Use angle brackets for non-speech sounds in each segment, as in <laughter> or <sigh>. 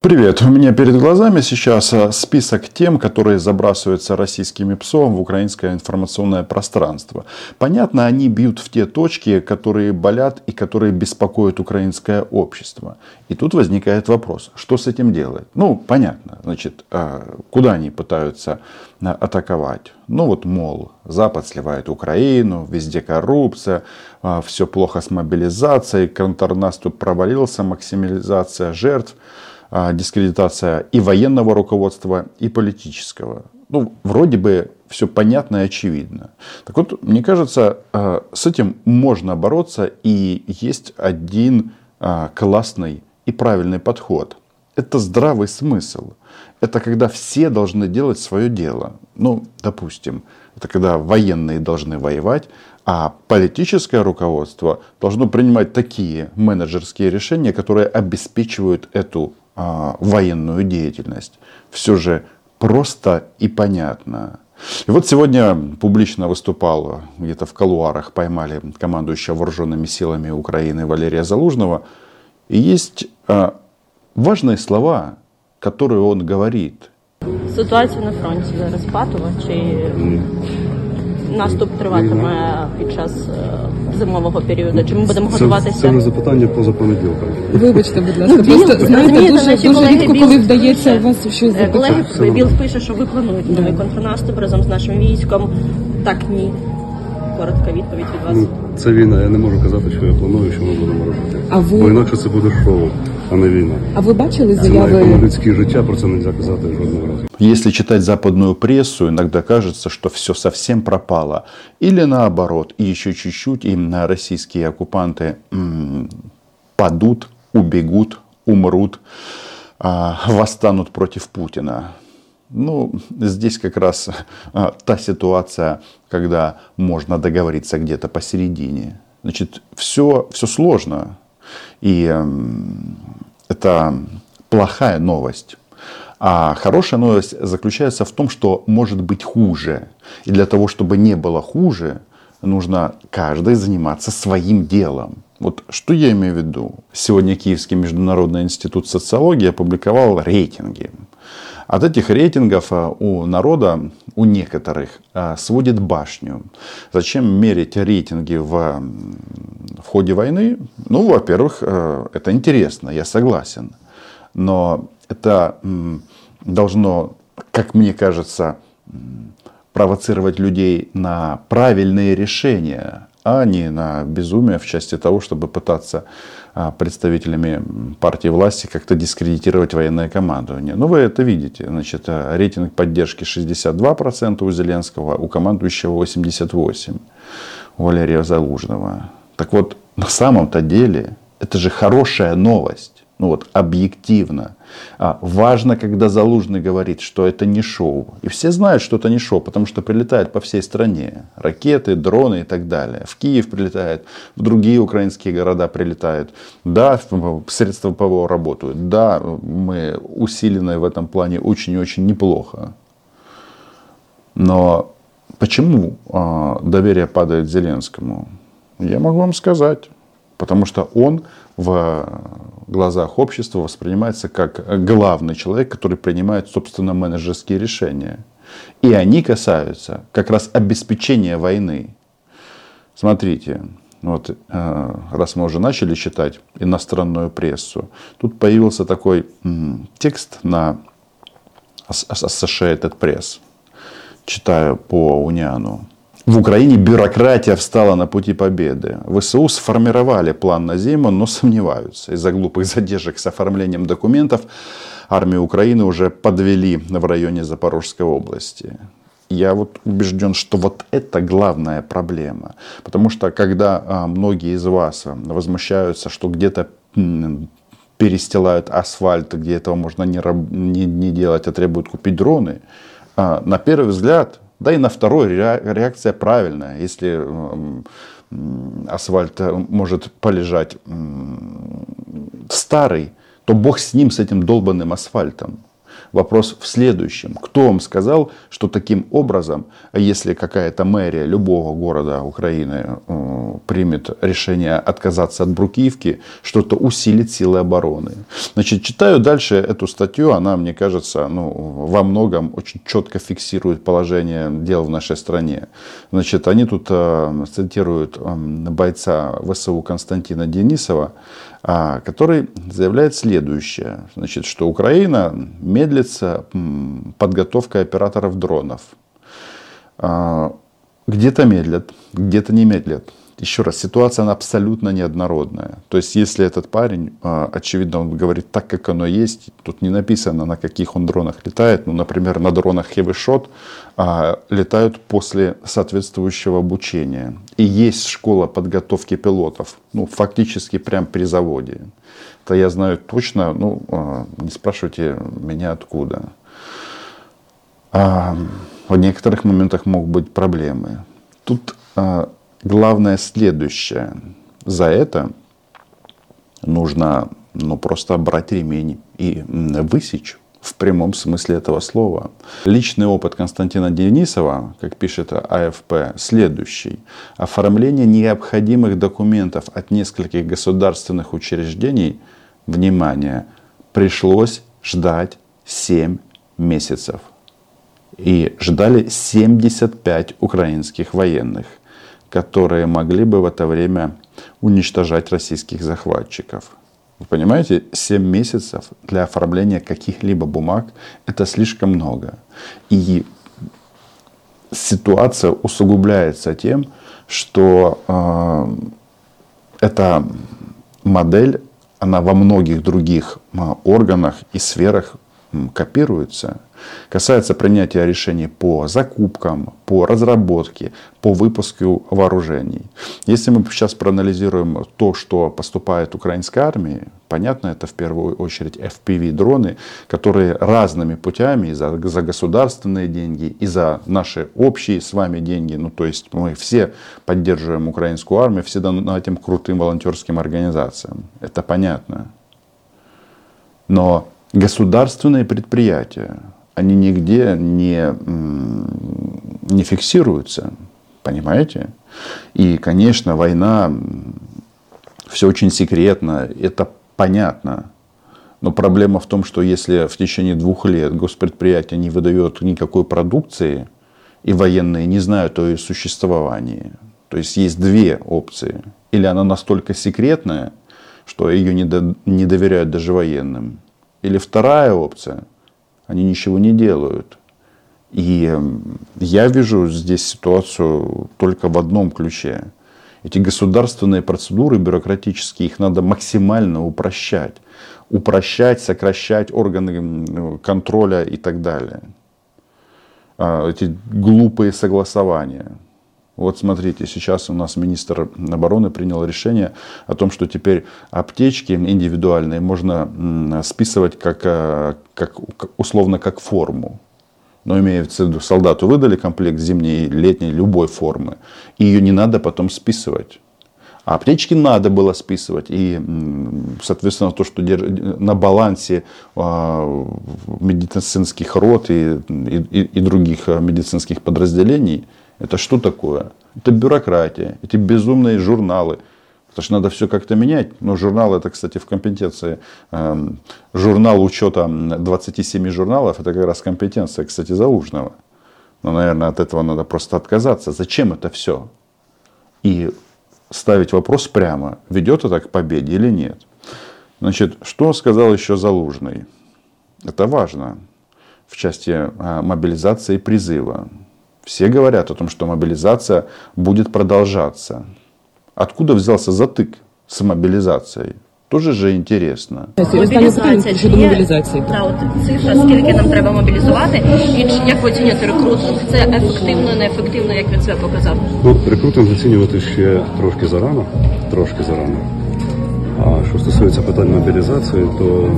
Привет! У меня перед глазами сейчас а, список тем, которые забрасываются российскими псом в украинское информационное пространство. Понятно, они бьют в те точки, которые болят и которые беспокоят украинское общество. И тут возникает вопрос, что с этим делать? Ну, понятно, значит, а, куда они пытаются а, атаковать? Ну вот, мол, Запад сливает Украину, везде коррупция, все плохо с мобилизацией, контрнаступ провалился, максимализация жертв – дискредитация и военного руководства, и политического. Ну, вроде бы все понятно и очевидно. Так вот, мне кажется, а, с этим можно бороться, и есть один а, классный и правильный подход. Это здравый смысл. Это когда все должны делать свое дело. Ну, допустим, это когда военные должны воевать, а политическое руководство должно принимать такие менеджерские решения, которые обеспечивают эту а, военную деятельность. Все же просто и понятно. И вот сегодня публично выступал где-то в колуарах, поймали командующего вооруженными силами Украины Валерия Залужного. И есть а, важные слова, которые он говорит. Ситуація на фронті зараз патова чи наступ триватиме під час е, зимового періоду? Чи ми будемо Це, готуватися? це не запитання поза понеділком. Вибачте, будь ласка. Ну, Біл, Просто знаєте, дуже, дуже колеги рідко, Біл коли вдається пише, вас щось Е, Колеги, запитати. Біл пише, що ви плануєте новий контрнаступ разом з нашим військом. Так, ні. Коротка відповідь від вас. Ну, Це війна, я не можу казати, що я планую, що ми будемо робити. А ви- Бо інакше це буде шоу, а не війна. А ви бачили Це заяви? людське життя, про це не можна казати жодного разу. Если читать западную прессу, иногда кажется, что все совсем пропало. Или наоборот, и еще чуть-чуть, и на российские оккупанты м, падут, убегут, умрут, а, восстанут против Путина. Ну, здесь как раз а, та ситуация, когда можно договориться где-то посередине. Значит, все, все сложно. И м, это плохая новость. А хорошая новость заключается в том, что может быть хуже. И для того, чтобы не было хуже, нужно каждый заниматься своим делом. Вот что я имею в виду? Сегодня Киевский международный институт социологии опубликовал рейтинги. От этих рейтингов а, у народа, у некоторых, а, сводит башню. Зачем мерить рейтинги в, в ходе войны? Ну, во-первых, э, это интересно, я согласен. Но это должно, как мне кажется, провоцировать людей на правильные решения, а не на безумие в части того, чтобы пытаться а, представителями партии власти как-то дискредитировать военное командование. Ну, вы это видите. Значит, а, рейтинг поддержки 62% у Зеленского, у командующего 88% у Валерия Залужного. Так вот, на самом-то деле, это же хорошая новость. Ну вот, объективно. А, важно, когда Залужный говорит, что это не шоу. И все знают, что это не шоу, потому что прилетает по всей стране. Ракеты, дроны и так далее. В Киев прилетает, в другие украинские города прилетают. Да, средства ПВО работают. Да, мы усилены в этом плане очень и очень неплохо. Но почему а, доверие падает Зеленскому? Я могу вам сказать. Потому что он в глазах общества воспринимается как главный человек, который принимает, собственно, менеджерские решения. И они касаются как раз обеспечения войны. Смотрите, вот э, раз мы уже начали читать иностранную прессу, тут появился такой текст на Associated Press. Читаю по Униану. В Украине бюрократия встала на пути победы. ВСУ сформировали план на зиму, но сомневаются. Из-за глупых задержек с оформлением документов армию Украины уже подвели в районе Запорожской области. Я вот убежден, что вот это главная проблема. Потому что когда а, многие из вас возмущаются, что где-то перестилают асфальт, где этого можно не, не, не делать, а требуют купить дроны, а, на первый взгляд, да и на второй ре- реакция правильная. Если асфальт э, может полежать старый, то бог с ним, с этим долбанным асфальтом. Вопрос в следующем. Кто вам сказал, что таким образом, если какая-то мэрия любого города Украины э, примет решение отказаться от брукивки, что-то усилит силы обороны? Значит, читаю дальше эту статью, она, мне кажется, ну, во многом очень четко фиксирует положение дел в нашей стране. Значит, они тут э, цитируют э, бойца ВСУ Константина Денисова, который заявляет следующее, значит, что Украина медлится подготовка операторов дронов. А, где-то медлят, где-то не медлят еще раз, ситуация она абсолютно неоднородная. То есть, если этот парень, а, очевидно, он говорит так, как оно есть, тут не написано, на каких он дронах летает. Ну, например, на дронах Shot а, летают после соответствующего обучения. И есть школа подготовки пилотов, ну, фактически прям при заводе. Это я знаю точно, ну, а, не спрашивайте меня откуда. В некоторых моментах могут быть проблемы. Тут Главное следующее. За это нужно ну, просто брать ремень и высечь в прямом смысле этого слова. Личный опыт Константина Денисова, как пишет АФП, следующий. Оформление необходимых документов от нескольких государственных учреждений, внимание, пришлось ждать 7 месяцев. И ждали 75 украинских военных которые могли бы в это время уничтожать российских захватчиков. Вы понимаете, 7 месяцев для оформления каких-либо бумаг – это слишком много. И ситуация усугубляется тем, что э, эта модель, она во многих других э, органах и сферах копируется. Касается принятия решений по закупкам, по разработке, по выпуску вооружений. Если мы сейчас проанализируем то, что поступает украинской армии, понятно, это в первую очередь FPV-дроны, которые разными путями, за, за государственные деньги, и за наши общие с вами деньги, ну то есть мы все поддерживаем украинскую армию, все этим крутым волонтерским организациям. Это понятно. Но государственные предприятия, они нигде не, не фиксируются. Понимаете? И, конечно, война, все очень секретно, это понятно. Но проблема в том, что если в течение двух лет госпредприятие не выдает никакой продукции, и военные не знают о ее существовании, то есть есть две опции. Или она настолько секретная, что ее не, до, не доверяют даже военным, или вторая опция, они ничего не делают. И я вижу здесь ситуацию только в одном ключе. Эти государственные процедуры бюрократические, их надо максимально упрощать. Упрощать, сокращать органы контроля и так далее. А, эти глупые согласования. Вот смотрите, сейчас у нас министр обороны принял решение о том, что теперь аптечки индивидуальные можно списывать как, э, как условно как форму. Но имеется в виду, солдату выдали комплект зимней, летней, любой формы. И ее не надо потом списывать. А аптечки надо было списывать. И, соответственно, то, что на балансе а, медицинских рот и, и, и других э, медицинских подразделений – это что такое? Это бюрократия, эти безумные журналы. Потому что надо все как-то менять. Но журнал это, кстати, в компетенции. Эм, журнал учета 27 журналов, это как раз компетенция, кстати, Залужного. Но, наверное, от этого надо просто отказаться. Зачем это все? И ставить вопрос прямо, ведет это к победе или нет. Значит, что сказал еще Залужный? Это важно в части э, мобилизации и призыва. Все говорят о том, что мобилизация будет продолжаться. Откуда взялся затык с мобилизацией? Тоже же интересно. Мобілізація чи є мобілізації? Та от цифра, скільки нам треба мобілізувати, і чи як ви оцінюєте рекрутинг? Це ефективно, неефективно, як він себе показав? Ну, рекрутинг оцінювати ще трошки зарано, трошки зарано. А що стосується питань мобілізації, то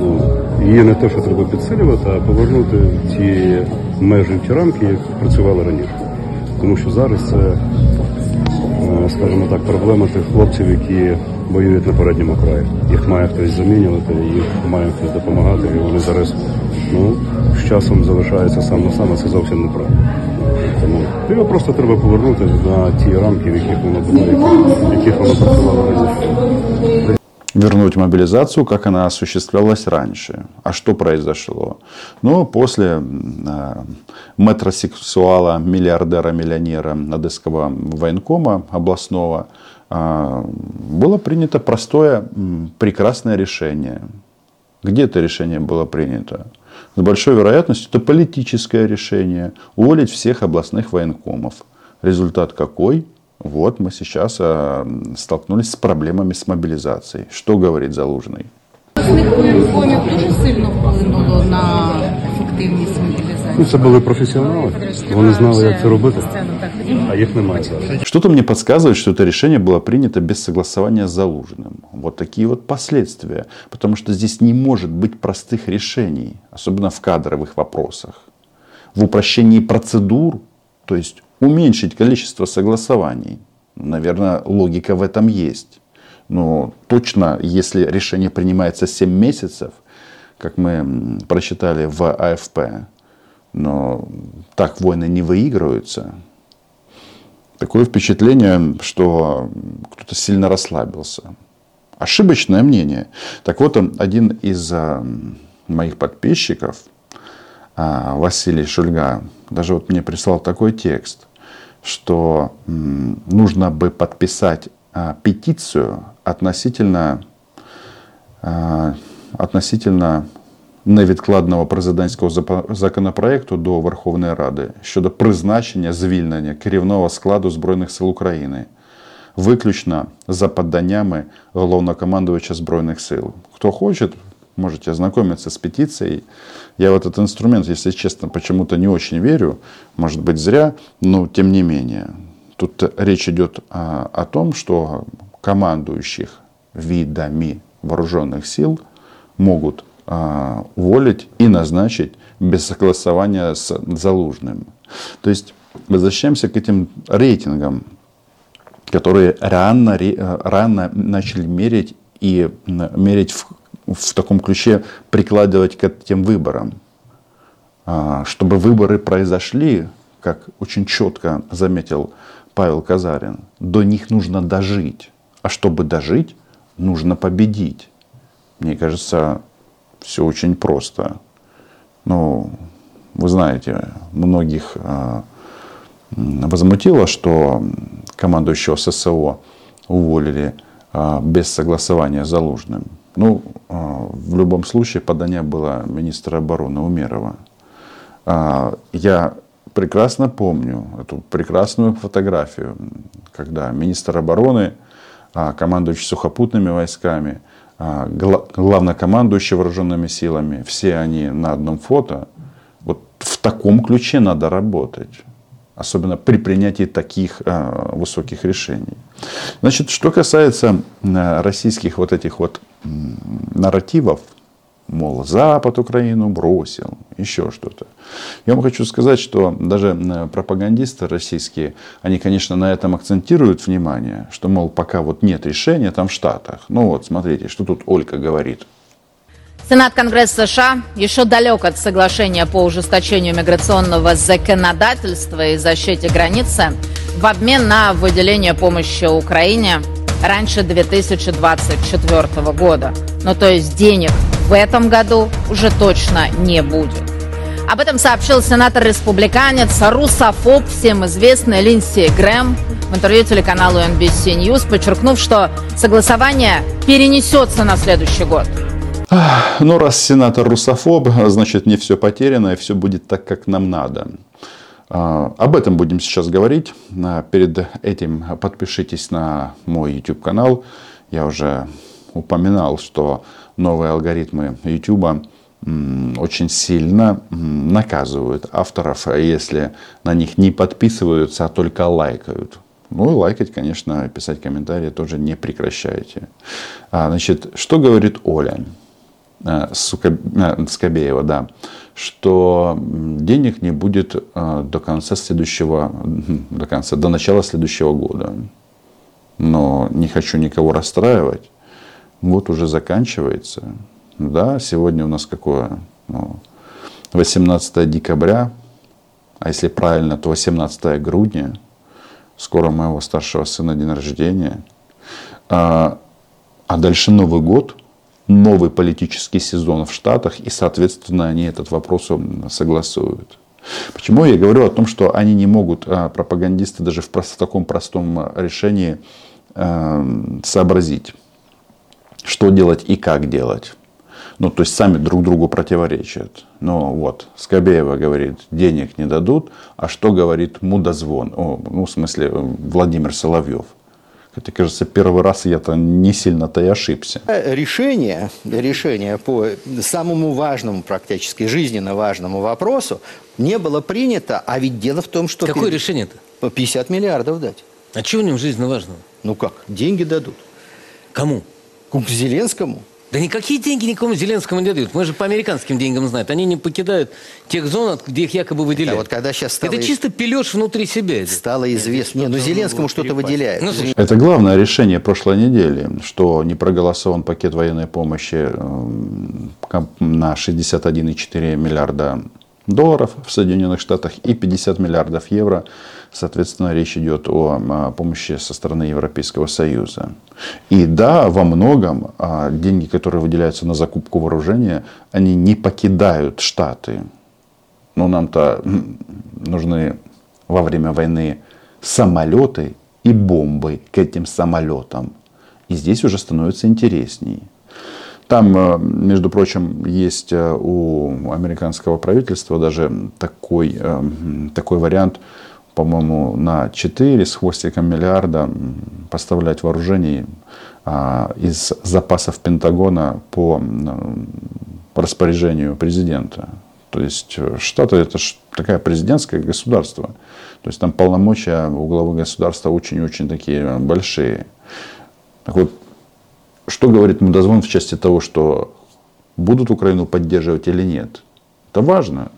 ну, її не те, що треба підсилювати, а повернути ті межі ті рамки, які працювали раніше. Тому що зараз це, е, скажімо так, проблема тих хлопців, які воюють на передньому краї. Їх має хтось замінювати, їх має хтось допомагати, і вони зараз ну, з часом залишається сам на сам, це зовсім неправильно. Тому його просто треба повернути на ті рамки, в яких воно було, в яких воно працювало раніше. Вернуть мобилизацию, как она осуществлялась раньше. А что произошло? Ну, после э, метросексуала, миллиардера, миллионера Одесского военкома областного э, было принято простое, прекрасное решение. Где это решение было принято? С большой вероятностью это политическое решение уволить всех областных военкомов. Результат какой? Вот мы сейчас э, столкнулись с проблемами с мобилизацией. Что говорит Залужный? Цих воєнкомів дуже сильно вплинуло на ефективність мобілізації. Ну, це були професіонали. Вони знали, як це робити, а їх немає зараз. Что-то мне подсказывает, что это решение было принято без согласования с Залужным. Вот такие вот последствия. Потому что здесь не может быть простых решений, особенно в кадровых вопросах. В упрощении процедур, то есть уменьшить количество согласований. Наверное, логика в этом есть. Но точно, если решение принимается 7 месяцев, как мы прочитали в АФП, но так войны не выигрываются. Такое впечатление, что кто-то сильно расслабился. Ошибочное мнение. Так вот, один из моих подписчиков, Василий Шульга, даже вот мне прислал такой текст, что м, нужно бы подписать а, петицию относительно, а, относительно невідкладного президентського запа- законопроекту до Верховної Ради щодо призначення звільнення керівного складу Збройних сил України, виключно за поданнями головнокомандувача Збройних сил. Кто хочет, можете ознакомиться с петицией. Я в этот инструмент, если честно, почему-то не очень верю. Может быть зря, но тем не менее. Тут речь идет а, о том, что командующих видами вооруженных сил могут а, уволить и назначить без согласования с Залужным. То есть возвращаемся к этим рейтингам, которые рано, э, рано начали мерить и мерить в, в таком ключе, прикладывать к этим выборам. А, Чтобы выборы произошли, как очень четко заметил Павел Казарин, до них нужно дожить. А чтобы дожить, нужно победить. Мне кажется, все очень просто. Ну, вы знаете, многих а, возмутило, что командующего ССО уволили а, без согласования с Залужным. Ну, а, в любом случае, подание было министра обороны Умерова. А, Я прекрасно помню эту прекрасную фотографию, когда министр обороны, а, командующий сухопутными войсками, гла- главнокомандующий вооруженными силами, все они на одном фото. Вот в таком ключе надо работать. Особенно при принятии таких а, высоких решений. Значит, что касается а, российских вот этих вот нарративов, мол, Запад Украину бросил, еще что-то. Я вам хочу сказать, что даже м, пропагандисты российские, они, конечно, на этом акцентируют внимание, что, мол, пока вот нет решения там в Штатах. Ну вот, смотрите, что тут Олька говорит. Сенат Конгресса США еще далек от соглашения по ужесточению миграционного законодательства и защите границы в обмен на выделение помощи Украине раньше 2024 года. Ну то есть денег в этом году уже точно не будет. Об этом сообщил сенатор-республиканец, русофоб, всем известный Линдси Грэм в интервью телеканалу NBC News, подчеркнув, что согласование перенесется на следующий год. Ну, раз сенатор русофоб, значит, не все потеряно, и все будет так, как нам надо. А, Об этом будем сейчас говорить. А, Перед этим подпишитесь на мой YouTube канал. Я уже упоминал, что новые алгоритмы YouTube очень сильно наказывают авторов, если на них не подписываются, а только лайкают. Ну и лайкать, конечно, писать комментарии тоже не прекращайте. А, Значит, что говорит Оля? Сука- Скобеева, да, что денег не будет э, до конца следующего, до конца, до начала следующего года. Но не хочу никого расстраивать. Год уже заканчивается. Да, сегодня у нас какое? Ну, 18 декабря, а если правильно, то 18 грудня, скоро моего старшего сына день рождения, а, а дальше Новый год, новый политический сезон в Штатах, и, соответственно, они этот вопрос согласуют. Почему я говорю о том, что они не могут, а, пропагандисты, даже в таком простом решении а, сообразить, что делать и как делать. Ну, то есть сами друг другу противоречат. Ну, вот, Скобеева говорит, денег не дадут, а что говорит Мудозвон? О, ну, в смысле, Владимир Соловьев. Хотя, кажется, первый раз я-то не сильно-то и ошибся. Решение, решение по самому важному, практически жизненно важному вопросу не было принято, а ведь дело в том, что... Какое решение-то? 50 миллиардов дать. А чего в нем жизненно важного? Ну как, деньги дадут. Кому? К Зеленскому. Да никакие деньги никому Зеленскому не дают. Мы же по американским деньгам знаем. Они не покидают тех зон, где их якобы выделяют. Да, вот когда сейчас стало Это чисто пилешь внутри себя. Стало известно. Не, ну Зеленскому что-то выделяет. Ну, Это главное решение прошлой недели, что не проголосован пакет военной помощи на 61,4 миллиарда долларов в Соединенных Штатах и 50 миллиардов евро Соответственно, речь идет о помощи со стороны Европейского Союза. И да, во многом а, деньги, которые выделяются на закупку вооружения, они не покидают Штаты. Но нам-то нужны во время войны самолеты и бомбы к этим самолетам. И здесь уже становится интересней. Там, э, между прочим, есть э, у американского правительства даже такой, такой вариант – по-моему, на 4 с хвостиком миллиарда поставлять вооружений а, из запасов Пентагона по распоряжению президента. То есть э, Штаты это такая президентское государство. То есть там полномочия у главы государства очень-очень такие большие. Так вот, что говорит Мудозвон в части того, что будут Украину поддерживать или нет? Это важно.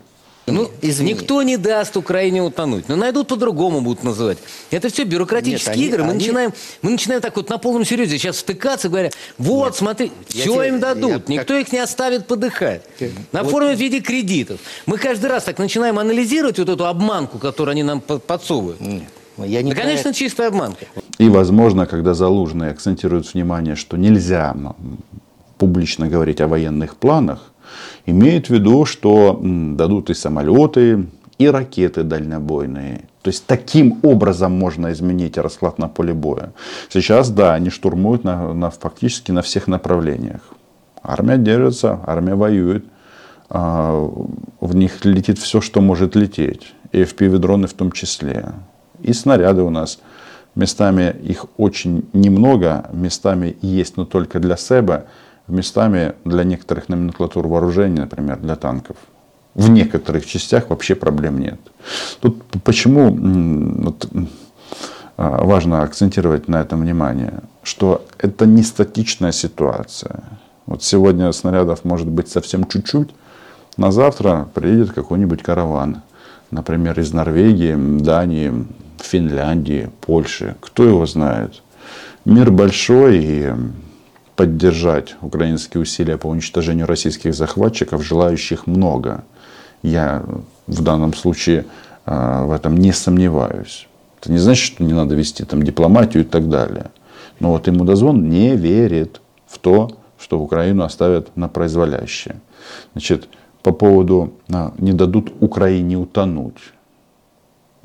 Ну, Извини. никто не даст Украине утонуть. Но найдут по-другому будут называть. Это все бюрократические Нет, игры. Они, мы, они... Начинаем, мы начинаем так вот на полном серьезе сейчас втыкаться, говоря, вот, Нет, смотри, все тебе, им дадут. Я, никто как... их не оставит подыхать. Наформят вот... в виде кредитов. Мы каждый раз так начинаем анализировать вот эту обманку, которую они нам подсовывают. Нет. Я не да, конечно, чистая обманка. И, возможно, когда Залужный акцентирует внимание, что нельзя публично говорить о военных планах, имеют в виду, что дадут и самолеты, и ракеты дальнобойные. То есть таким образом можно изменить расклад на поле боя. Сейчас, да, они штурмуют на, на, фактически на всех направлениях. Армия держится, армия воюет. А, в них летит все, что может лететь. И FPV-дроны в том числе. И снаряды у нас. Местами их очень немного, местами есть, но только для себя местами для некоторых номенклатур вооружений, например, для танков. В некоторых частях вообще проблем нет. Тут почему вот, а, важно акцентировать на этом внимание, что это не статичная ситуация. Вот сегодня снарядов может быть совсем чуть-чуть, на завтра приедет какой-нибудь караван, например, из Норвегии, Дании, Финляндии, Польши, кто его знает. Мир большой, и поддержать украинские усилия по уничтожению российских захватчиков, желающих много. Я в данном случае э, в этом не сомневаюсь. Это не значит, что не надо вести там дипломатию и так далее. Но вот ему дозвон не верит в то, что Украину оставят на произволящее. Значит, по поводу а, не дадут Украине утонуть.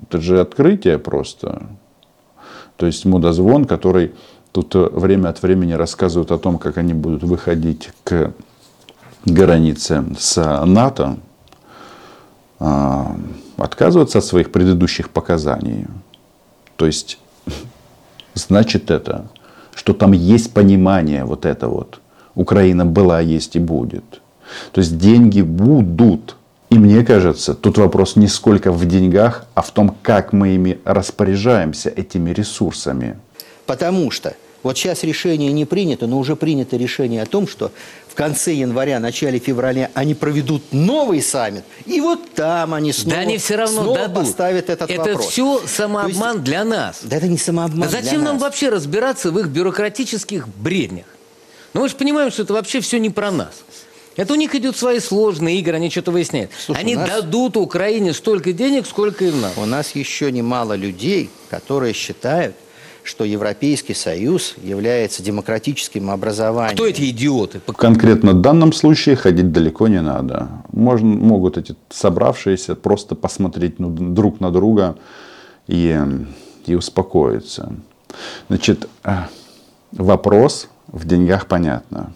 Это же открытие просто. То есть мудозвон, который Тут э, время от времени рассказывают о том, как они будут выходить к границе с НАТО, а, отказываться от своих предыдущих показаний. То есть, <laughs> значит это, что там есть понимание вот это вот. Украина была, есть и будет. То есть деньги будут. И мне кажется, тут вопрос не сколько в деньгах, а в том, как мы ими распоряжаемся, этими ресурсами. Потому что вот сейчас решение не принято, но уже принято решение о том, что в конце января, начале февраля они проведут новый саммит, и вот там они снова, да они все равно снова дадут. поставят этот это вопрос. Это все самообман есть, для нас. Да это не самообман а Зачем нам нас? вообще разбираться в их бюрократических бреднях? Ну мы же понимаем, что это вообще все не про нас. Это у них идут свои сложные игры, они что-то выясняют. Слушай, они нас... дадут Украине столько денег, сколько им надо. У нас еще немало людей, которые считают, что Европейский Союз является демократическим образованием. Кто эти идиоты? Конкретно в данном случае ходить далеко не надо. Можно, могут эти собравшиеся просто посмотреть ну, друг на друга и, и успокоиться. Значит, э, вопрос в деньгах понятно.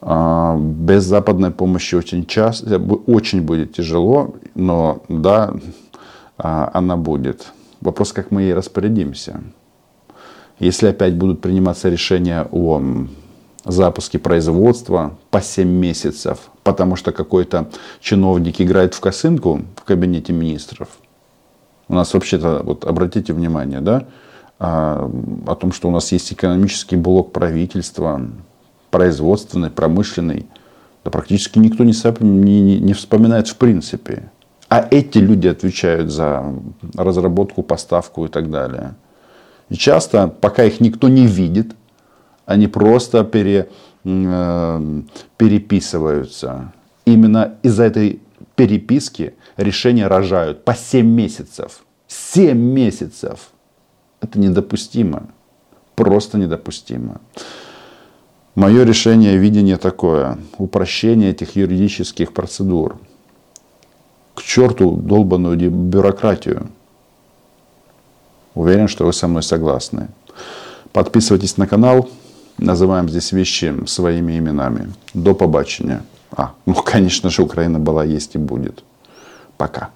А, без западной помощи очень часто, очень будет тяжело, но да, а, она будет. Вопрос, как мы ей распорядимся. Если опять будут приниматься решения о запуске производства по 7 месяцев, потому что какой-то чиновник играет в косынку в кабинете министров. У нас вообще-то, вот обратите внимание, да, о, а, о том, что у нас есть экономический блок правительства, производственный, промышленный. Да практически никто не, не, не вспоминает в принципе. А эти люди отвечают за разработку, поставку и так далее. И часто, пока их никто не видит, они просто пере, э, переписываются. Именно из-за этой переписки решения рожают по 7 месяцев. 7 месяцев. Это недопустимо. Просто недопустимо. Мое решение, видение такое. Упрощение этих юридических процедур. К черту долбанную бюрократию. Уверен, что вы со мной согласны. Подписывайтесь на канал. Называем здесь вещи своими именами. До побачення. А, ну, конечно же, Украина была, есть и будет. Пока.